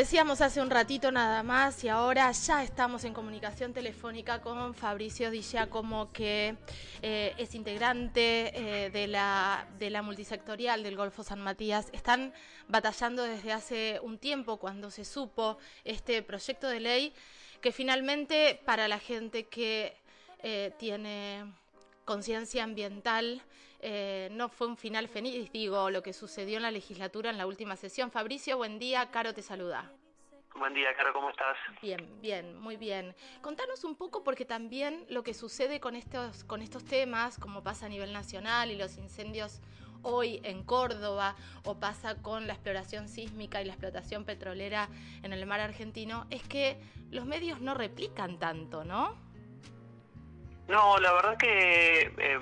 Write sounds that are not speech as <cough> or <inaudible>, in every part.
decíamos hace un ratito nada más y ahora ya estamos en comunicación telefónica con Fabricio Di Giacomo, que eh, es integrante eh, de, la, de la multisectorial del Golfo San Matías. Están batallando desde hace un tiempo cuando se supo este proyecto de ley que finalmente para la gente que eh, tiene conciencia ambiental no fue un final feliz, digo, lo que sucedió en la legislatura en la última sesión. Fabricio, buen día, Caro te saluda. Buen día, Caro, ¿cómo estás? Bien, bien, muy bien. Contanos un poco porque también lo que sucede con estos, con estos temas, como pasa a nivel nacional y los incendios hoy en Córdoba o pasa con la exploración sísmica y la explotación petrolera en el mar argentino, es que los medios no replican tanto, ¿no? No, la verdad que eh,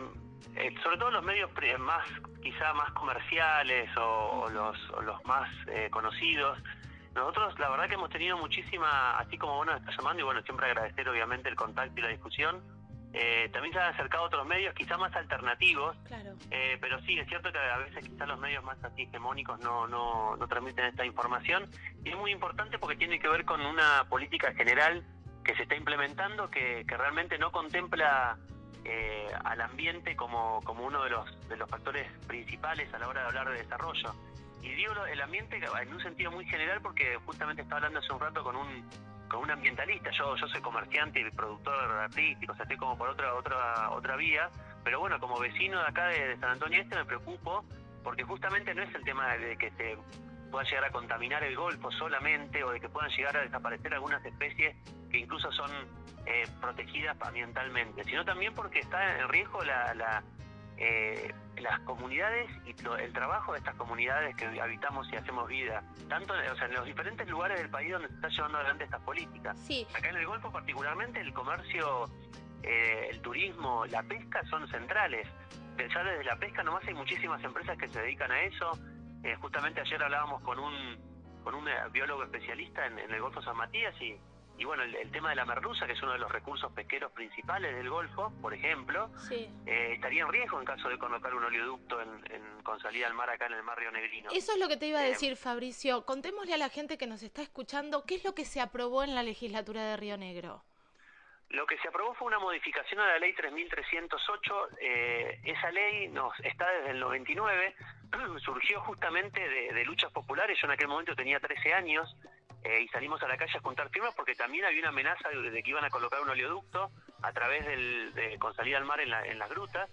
eh, sobre todo los medios más, quizá más comerciales o, los, más eh, conocidos, nosotros la verdad que hemos tenido muchísima, así como vos nos estás llamando, y bueno, siempre agradecer obviamente el contacto y la discusión, eh, también se han acercado otros medios quizá más alternativos, claro. pero sí, es cierto que a veces quizá los medios más así hegemónicos no, no, no transmiten esta información, y es muy importante porque tiene que ver con una política general que se está implementando que, que realmente no contempla eh, al ambiente como, como uno de los, de los factores principales a la hora de hablar de desarrollo. Y digo el ambiente en un sentido muy general porque justamente estaba hablando hace un rato con un, con un ambientalista. Yo, yo soy comerciante y productor artístico, o sea, estoy como por otra, otra, otra vía. Pero bueno, como vecino de acá de, San Antonio Este me preocupo porque justamente no es el tema de que se pueda llegar a contaminar el Golfo solamente o de que puedan llegar a desaparecer algunas especies que incluso son eh, protegidas ambientalmente, sino también porque está en riesgo la, eh, las comunidades y el trabajo de estas comunidades que habitamos y hacemos vida, tanto en los diferentes lugares del país donde se está llevando adelante estas políticas. Sí. Acá en el Golfo particularmente el comercio, eh, el turismo, la pesca son centrales. Pensar desde la pesca nomás hay muchísimas empresas que se dedican a eso. justamente ayer hablábamos con un con un biólogo especialista en el Golfo San Matías y y bueno, el, tema de la merluza, que es uno de los recursos pesqueros principales del Golfo, por ejemplo, eh, estaría en riesgo en caso de colocar un oleoducto en, con salida al mar acá en el mar Río Negrino. Eso es lo que te iba a eh, decir, Fabricio. Contémosle a la gente que nos está escuchando qué es lo que se aprobó en la legislatura de Río Negro. Lo que se aprobó fue una modificación a la ley 3308. Eh, esa ley nos está desde el 99, <clears throat> surgió justamente de, de luchas populares. Yo en aquel momento tenía 13 años eh, y salimos a la calle a juntar firmas porque también había una amenaza de, que iban a colocar un oleoducto a través del, de, con salida al mar en, las grutas.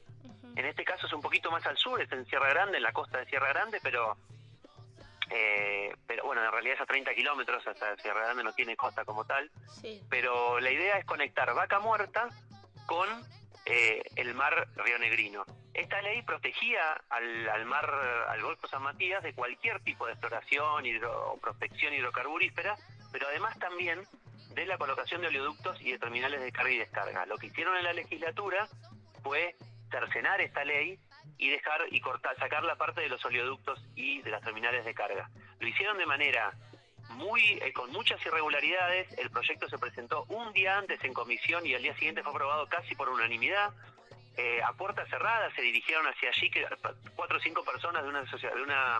En este caso es un poquito más al sur, es en Sierra Grande, en la costa de Sierra Grande, pero eh, pero bueno, en realidad es a 30 kilómetros, hasta Sierra Grande no tiene costa como tal. Pero la idea es conectar Vaca Muerta con eh, el mar Río Negrino. Esta ley protegía al, mar, al Golfo San Matías de cualquier tipo de exploración o prospección hidrocarburífera, pero además también de la colocación de oleoductos y de terminales de carga y descarga. Lo que hicieron en la legislatura fue cercenar esta ley y dejar y cortar, sacar la parte de los oleoductos y de las terminales de carga. Lo hicieron de manera muy eh, con muchas irregularidades. El proyecto se presentó un día antes en comisión y al día siguiente fue aprobado casi por unanimidad. Eh, a puertas cerradas se dirigieron hacia allí que cuatro o cinco personas de una de una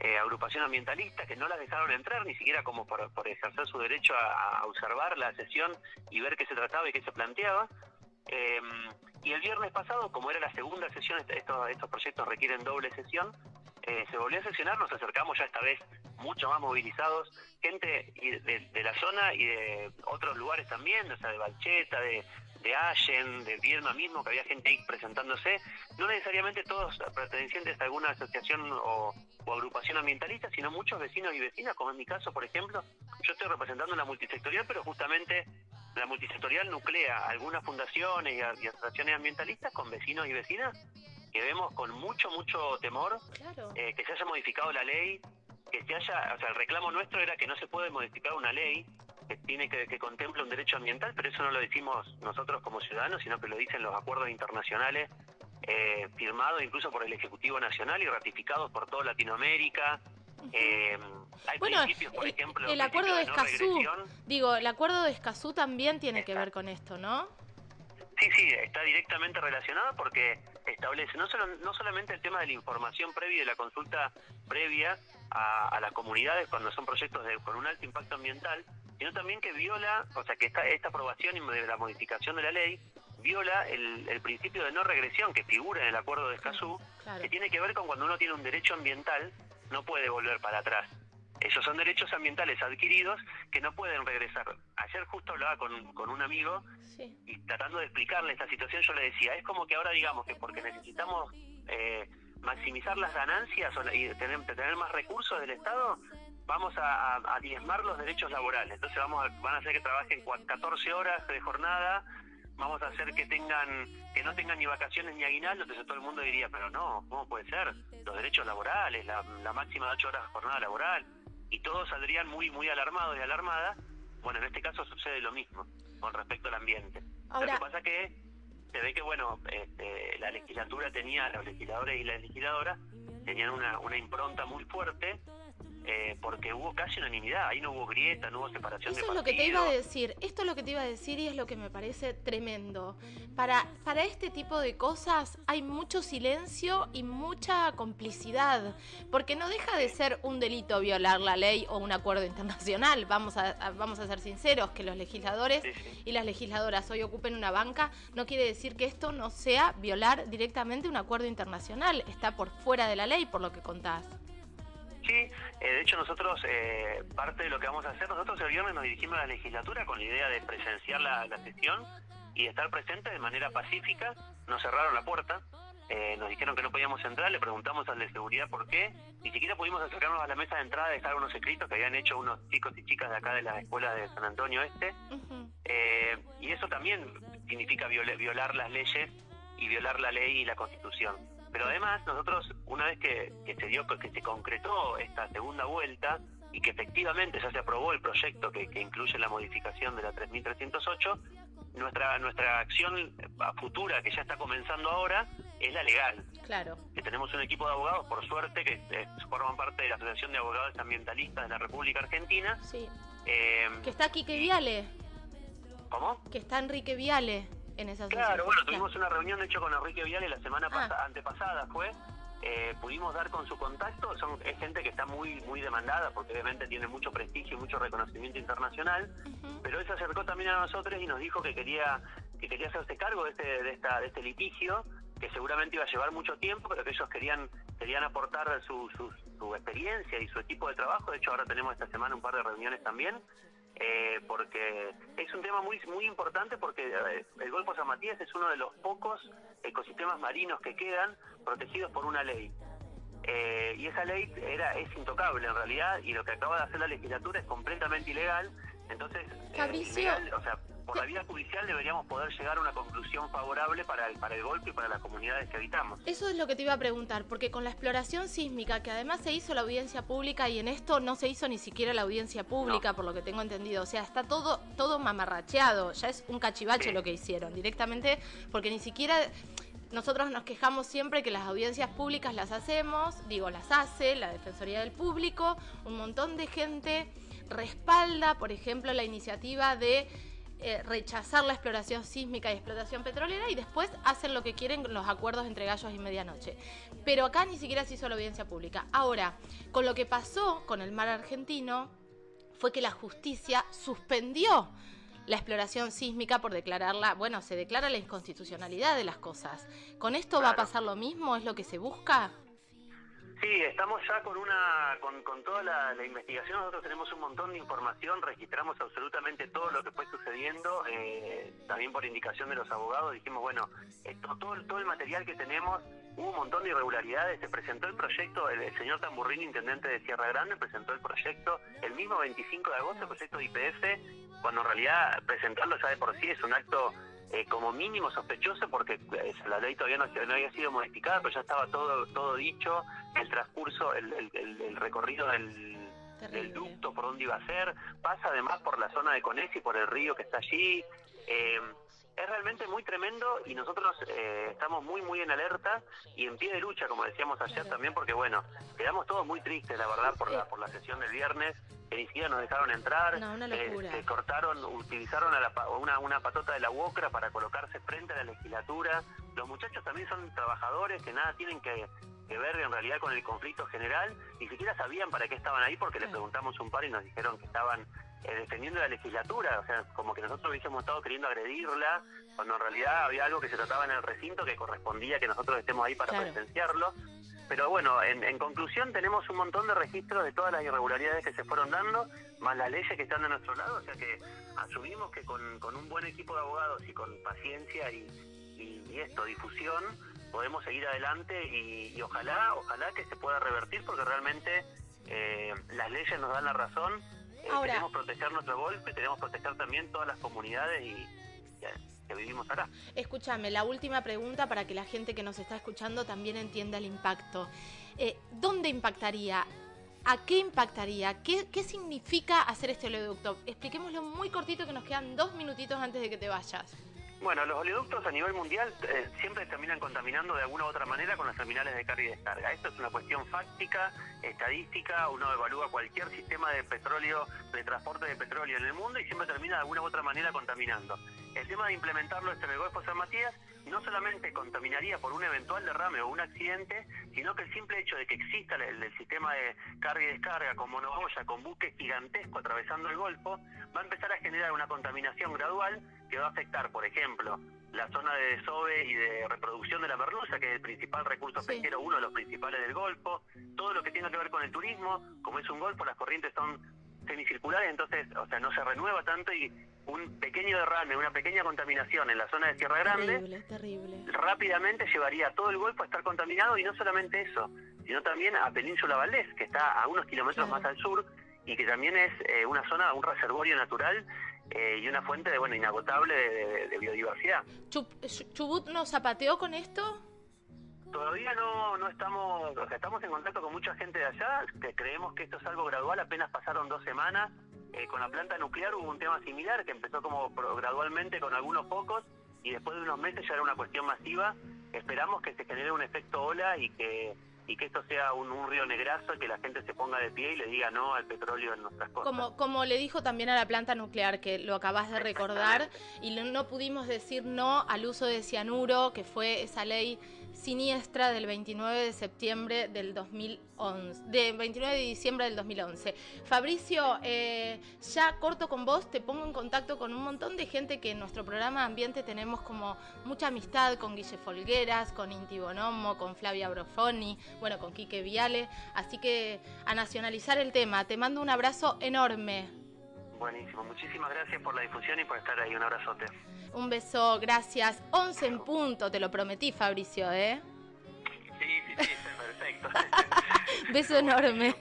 eh, agrupación ambientalista que no las dejaron entrar ni siquiera como por, ejercer su derecho a, observar la sesión y ver qué se trataba y qué se planteaba. y el viernes pasado, como era la segunda sesión, estos, estos proyectos requieren doble sesión, se volvió a sesionar, nos acercamos ya esta vez mucho más movilizados, gente de, la zona y de otros lugares también, o sea, de Balcheta, de, de Allen, de Viedma mismo, que había gente ahí presentándose, no necesariamente todos pertenecientes a alguna asociación o, agrupación ambientalista, sino muchos vecinos y vecinas, como en mi caso, por ejemplo, yo estoy representando una multisectorial, pero justamente la multisectorial nuclea algunas fundaciones y, asociaciones ambientalistas con vecinos y vecinas que vemos con mucho, mucho temor eh, que se haya modificado la ley que se haya, o sea, el reclamo nuestro era que no se puede modificar una ley que tiene que, que contempla un derecho ambiental, pero eso no lo decimos nosotros como ciudadanos, sino que lo dicen los acuerdos internacionales eh, firmados incluso por el Ejecutivo Nacional y ratificados por toda Latinoamérica. Eh, hay bueno, principios, por ejemplo, el acuerdo de Escazú, digo, el acuerdo de Escazú también tiene que ver con esto, ¿no? Sí, sí, está directamente relacionado porque establece no, solo, no solamente el tema de la información previa y de la consulta previa a, las comunidades cuando son proyectos de, con un alto impacto ambiental, sino también que viola, o sea, que esta, esta aprobación y de la modificación de la ley viola el, principio de no regresión que figura en el acuerdo de Escazú, que tiene que ver con cuando uno tiene un derecho ambiental, no puede volver para atrás. Esos son derechos ambientales adquiridos que no pueden regresar. Ayer justo hablaba con, con un amigo y tratando de explicarle esta situación yo le decía, es como que ahora digamos que porque necesitamos eh, maximizar las ganancias y tener, tener más recursos del Estado, vamos a, diezmar los derechos laborales. Entonces vamos van a hacer que trabajen 14 horas de jornada, vamos a hacer que tengan que no tengan ni vacaciones ni aguinaldo, entonces todo el mundo diría, pero no, ¿cómo puede ser? Los derechos laborales, la, máxima de 8 horas de jornada laboral, y todos saldrían muy muy alarmados y alarmadas. Bueno, en este caso sucede lo mismo con respecto al ambiente. Lo que pasa que se ve que, bueno, este, la legislatura tenía, los legisladores y las legisladoras tenían una, una impronta muy fuerte eh, porque hubo casi unanimidad, ahí no hubo grieta, no hubo separación Eso es lo que te iba a decir, esto es lo que te iba a decir y es lo que me parece tremendo. Para, para este tipo de cosas hay mucho silencio y mucha complicidad, porque no deja de ser un delito violar la ley o un acuerdo internacional, vamos a, vamos a ser sinceros, que los legisladores y las legisladoras hoy ocupen una banca no quiere decir que esto no sea violar directamente un acuerdo internacional, está por fuera de la ley por lo que contás. Sí, eh, de hecho nosotros, eh, parte de lo que vamos a hacer, nosotros el viernes nos dirigimos a la legislatura con la idea de presenciar la, sesión y estar presentes de manera pacífica. Nos cerraron la puerta, eh, nos dijeron que no podíamos entrar, le preguntamos al de seguridad por qué, ni siquiera pudimos acercarnos a la mesa de entrada y dejar unos escritos que habían hecho unos chicos y chicas de acá de la escuela de San Antonio Este. y eso también significa violar las leyes y violar la ley y la constitución. Pero además nosotros, una vez que, se dio, que se concretó esta segunda vuelta y que efectivamente ya se aprobó el proyecto que, incluye la modificación de la 3308, nuestra nuestra acción futura que ya está comenzando ahora es la legal. Claro. Que tenemos un equipo de abogados, por suerte, que eh, forman parte de la Asociación de Abogados Ambientalistas de la República Argentina. Sí. Eh, que está Quique Viale. ¿Cómo? Que está Enrique Viale. Claro, bueno, tuvimos una reunión de hecho con Enrique Viale la semana ah. antepasada fue. Eh, pudimos dar con su contacto, son, es gente que está muy muy demandada porque obviamente tiene mucho prestigio y mucho reconocimiento internacional, pero él se acercó también a nosotros y nos dijo que quería que quería hacerse cargo de este, de esta, de este litigio, que seguramente iba a llevar mucho tiempo, pero que ellos querían querían aportar su, su, su experiencia y su equipo de trabajo. De hecho, ahora tenemos esta semana un par de reuniones también eh, porque es un tema muy muy importante porque el Golfo San Matías es uno de los pocos ecosistemas marinos que quedan protegidos por una ley. Eh, y esa ley era es intocable en realidad y lo que acaba de hacer la legislatura es completamente ilegal. Entonces, o sea, por la vía judicial deberíamos poder llegar a una conclusión favorable para el, para el golpe y para las comunidades que habitamos. Eso es lo que te iba a preguntar, porque con la exploración sísmica, que además se hizo la audiencia pública y en esto no se hizo ni siquiera la audiencia pública, por lo que tengo entendido, o sea, está todo, todo mamarracheado, ya es un cachivache lo que hicieron, directamente, porque ni siquiera... Nosotros nos quejamos siempre que las audiencias públicas las hacemos, digo, las hace la Defensoría del Público, un montón de gente respalda, por ejemplo, la iniciativa de eh, rechazar la exploración sísmica y explotación petrolera y después hacen lo que quieren los acuerdos entre gallos y medianoche. Pero acá ni siquiera se hizo la audiencia pública. Ahora, con lo que pasó con el mar argentino fue que la justicia suspendió la exploración sísmica por declararla, bueno, se declara la inconstitucionalidad de las cosas. ¿Con esto va a pasar lo mismo? ¿Es lo que se busca? Sí, estamos ya con una con, con toda la, investigación. Nosotros tenemos un montón de información, registramos absolutamente todo lo que fue sucediendo. Eh, también por indicación de los abogados dijimos, bueno, esto, todo, todo el material que tenemos, hubo un montón de irregularidades. Se presentó el proyecto, el, señor Tamburrín, intendente de Sierra Grande, presentó el proyecto el mismo 25 de agosto, el proyecto de IPF, cuando en realidad presentarlo ya de por sí es un acto eh, como mínimo sospechoso porque eh, la ley todavía no, había sido modificada, pero ya estaba todo todo dicho, el transcurso, el, recorrido del, ducto, por dónde iba a ser, pasa además por la zona de Conesi, por el río que está allí. Eh, es realmente muy tremendo y nosotros eh, estamos muy, muy en alerta y en pie de lucha, como decíamos ayer también, porque bueno, quedamos todos muy tristes, la verdad, por la, por la sesión del viernes, que ni siquiera nos dejaron entrar, eh, cortaron, utilizaron a la, una, una patota de la UOCRA para colocarse frente a la legislatura. Los muchachos también son trabajadores que nada tienen que, ver en realidad con el conflicto general, ni siquiera sabían para qué estaban ahí porque les preguntamos un par y nos dijeron que estaban eh, defendiendo la legislatura, o sea, como que nosotros hubiésemos estado queriendo agredirla, cuando en realidad había algo que se trataba en el recinto que correspondía que nosotros estemos ahí para presenciarlo. Pero bueno, en, conclusión tenemos un montón de registros de todas las irregularidades que se fueron dando, más las leyes que están de nuestro lado, o sea que asumimos que con, un buen equipo de abogados y con paciencia y, esto, difusión, podemos seguir adelante y, ojalá, ojalá que se pueda revertir porque realmente eh, las leyes nos dan la razón, eh, queremos proteger nuestro golpe, queremos proteger también todas las comunidades y que vivimos acá. Escúchame, la última pregunta para que la gente que nos está escuchando también entienda el impacto. Eh, ¿Dónde impactaría? ¿A qué impactaría? ¿Qué, ¿Qué significa hacer este oleoducto? Expliquémoslo muy cortito que nos quedan dos minutitos antes de que te vayas. Bueno, los oleoductos a nivel mundial eh, siempre terminan contaminando de alguna u otra manera con las terminales de carga y descarga. Esto es una cuestión fáctica, estadística, uno evalúa cualquier sistema de petróleo, de transporte de petróleo en el mundo y siempre termina de alguna u otra manera contaminando. El tema de implementarlo este el Golfo San Matías no solamente contaminaría por un eventual derrame o un accidente, sino que el simple hecho de que exista el, sistema de carga y descarga con monoboya, con buques gigantesco atravesando el Golfo, va a empezar a generar una contaminación gradual que va a afectar, por ejemplo, la zona de desove y de reproducción de la merluza, que es el principal recurso pesquero, uno de los principales del Golfo, todo lo que tenga que ver con el turismo, como es un Golfo, las corrientes son semicirculares, entonces, o sea, no se renueva tanto y un pequeño derrame, una pequeña contaminación en la zona de Sierra Grande, rápidamente llevaría a todo el Golfo a estar contaminado y no solamente eso, sino también a Península Valdés, que está a unos kilómetros más al sur y que también es eh, una zona, un reservorio natural eh, y una fuente de bueno inagotable de, biodiversidad. ¿Chubut nos zapateó con esto? Todavía no, no estamos, o sea, estamos en contacto con mucha gente de allá, que creemos que esto es algo gradual, apenas pasaron dos semanas, eh, con la planta nuclear hubo un tema similar que empezó como gradualmente con algunos pocos y después de unos meses ya era una cuestión masiva. Esperamos que se genere un efecto ola y que y que esto sea un, río negrazo y que la gente se ponga de pie y le diga no al petróleo en nuestras costas. Como, como le dijo también a la planta nuclear, que lo acabas de recordar, y no pudimos decir no al uso de cianuro, que fue esa ley siniestra del 29 de septiembre del 2011, de 29 de diciembre del 2011. Fabricio, eh, ya corto con vos, te pongo en contacto con un montón de gente que en nuestro programa Ambiente tenemos como mucha amistad con Guille Folgueras, con Inti Bonomo, con Flavia Brofoni, bueno, con Quique Viale, así que a nacionalizar el tema. Te mando un abrazo enorme. Buenísimo, muchísimas gracias por la difusión y por estar ahí. Un abrazote. Un beso, gracias. 11 en punto, te lo prometí, Fabricio, ¿eh? Sí, sí, sí, perfecto. <laughs> beso enorme.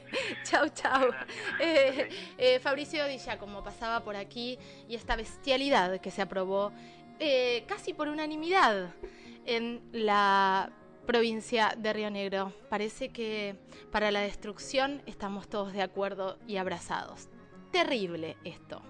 chau, chau. Eh, eh, Fabricio Dilla, como pasaba por aquí, y esta bestialidad que se aprobó eh, casi por unanimidad en la provincia de Río Negro. Parece que para la destrucción estamos todos de acuerdo y abrazados. Terrible esto.